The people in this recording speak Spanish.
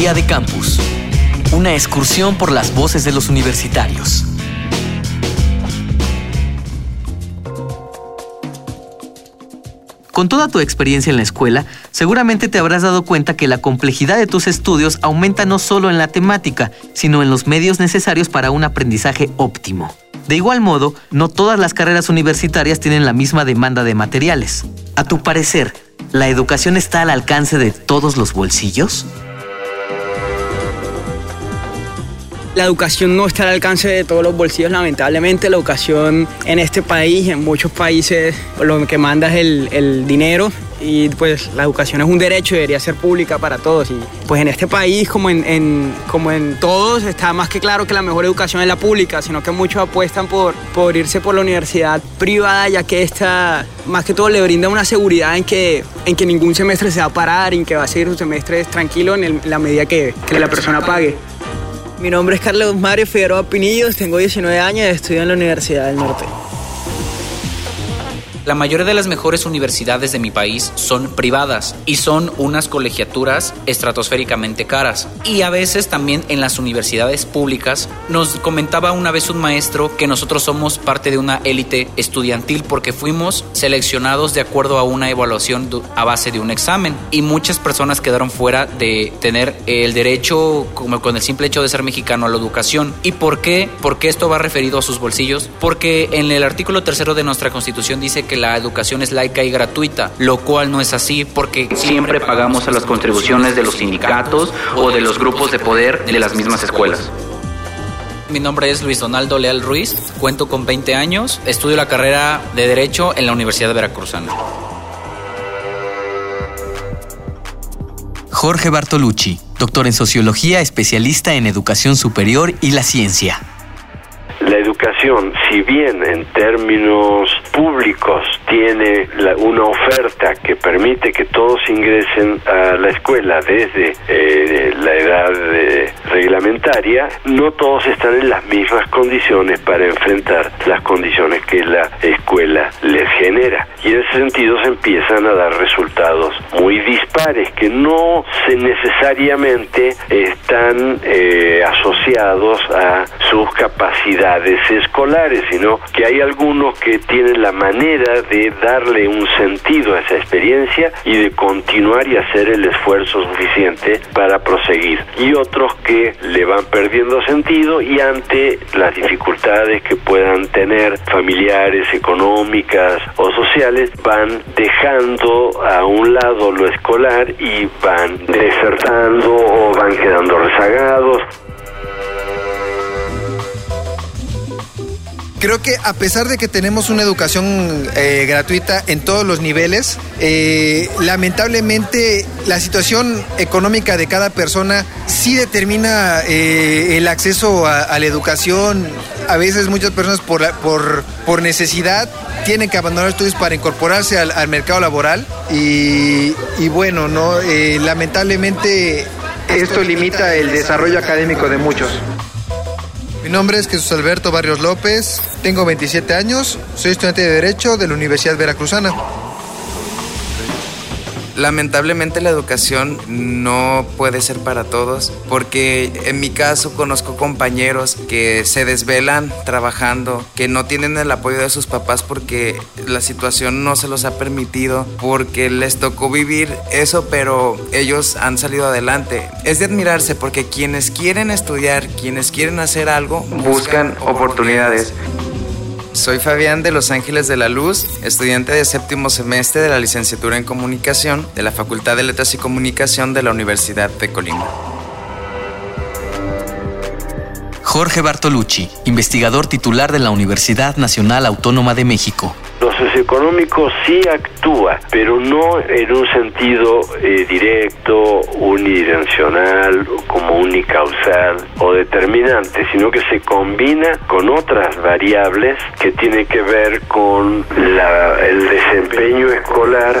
Día de Campus. Una excursión por las voces de los universitarios. Con toda tu experiencia en la escuela, seguramente te habrás dado cuenta que la complejidad de tus estudios aumenta no solo en la temática, sino en los medios necesarios para un aprendizaje óptimo. De igual modo, no todas las carreras universitarias tienen la misma demanda de materiales. A tu parecer, ¿la educación está al alcance de todos los bolsillos? La educación no está al alcance de todos los bolsillos, lamentablemente. La educación en este país, en muchos países, lo que manda es el, dinero y pues la educación es un derecho y debería ser pública para todos. Y pues en este país, como en, como en todos, está más que claro que la mejor educación es la pública, sino que muchos apuestan por, por irse por la universidad privada, ya que esta más que todo le brinda una seguridad en que, en que ningún semestre se va a parar, en que va a seguir su semestre tranquilo en la medida que, que la persona pague. Mi nombre es Carlos Mario Figueroa Pinillos, tengo 19 años y estudio en la Universidad del Norte. La mayoría de las mejores universidades de mi país son privadas y son unas colegiaturas estratosféricamente caras. Y a veces también en las universidades públicas nos comentaba una vez un maestro que nosotros somos parte de una élite estudiantil porque fuimos seleccionados de acuerdo a una evaluación a base de un examen y muchas personas quedaron fuera de tener el derecho como con el simple hecho de ser mexicano a la educación. ¿Y por qué? Porque esto va referido a sus bolsillos? Porque en el artículo tercero de nuestra constitución dice que la educación es laica y gratuita, lo cual no es así porque siempre pagamos a las contribuciones de los sindicatos o de los grupos de poder de las mismas escuelas. Mi nombre es Luis Donaldo Leal Ruiz, cuento con 20 años, estudio la carrera de Derecho en la Universidad de Veracruzana. Jorge Bartolucci, doctor en Sociología, especialista en Educación Superior y la Ciencia. La si bien en términos públicos tiene una oferta que permite que todos ingresen a la escuela desde eh, la edad eh, reglamentaria, no todos están en las mismas condiciones para enfrentar las condiciones que la escuela les genera. Y en ese sentido se empiezan a dar resultados muy dispares que no se necesariamente están eh, asociados a sus capacidades escolares, sino que hay algunos que tienen la manera de darle un sentido a esa experiencia y de continuar y hacer el esfuerzo suficiente para proseguir. Y otros que le van perdiendo sentido y ante las dificultades que puedan tener familiares, económicas o sociales, van dejando a un lado escolar y van desertando o van quedando rezagados. creo que a pesar de que tenemos una educación eh, gratuita en todos los niveles, eh, lamentablemente la situación económica de cada persona sí determina eh, el acceso a, la educación. A veces muchas personas por, por, por necesidad tienen que abandonar estudios para incorporarse al, mercado laboral y, y bueno, no lamentablemente esto limita el desarrollo académico de muchos. Mi nombre es Jesús Alberto Barrios López, tengo 27 años, soy estudiante de Derecho de la Universidad Veracruzana. Lamentablemente la educación no puede ser para todos porque en mi caso conozco compañeros que se desvelan trabajando, que no tienen el apoyo de sus papás porque la situación no se los ha permitido, porque les tocó vivir eso, pero ellos han salido adelante. Es de admirarse porque quienes quieren estudiar, quienes quieren hacer algo, buscan oportunidades. Soy Fabián de Los Ángeles de la Luz, estudiante de séptimo semestre de la licenciatura en comunicación de la Facultad de Letras y Comunicación de la Universidad de Colima. Jorge Bartolucci, investigador titular de la Universidad Nacional Autónoma de México. Socioeconómico sí actúa, pero no en un sentido eh, directo, unidireccional, como unicausal o determinante, sino que se combina con otras variables que tienen que ver con el desempeño escolar.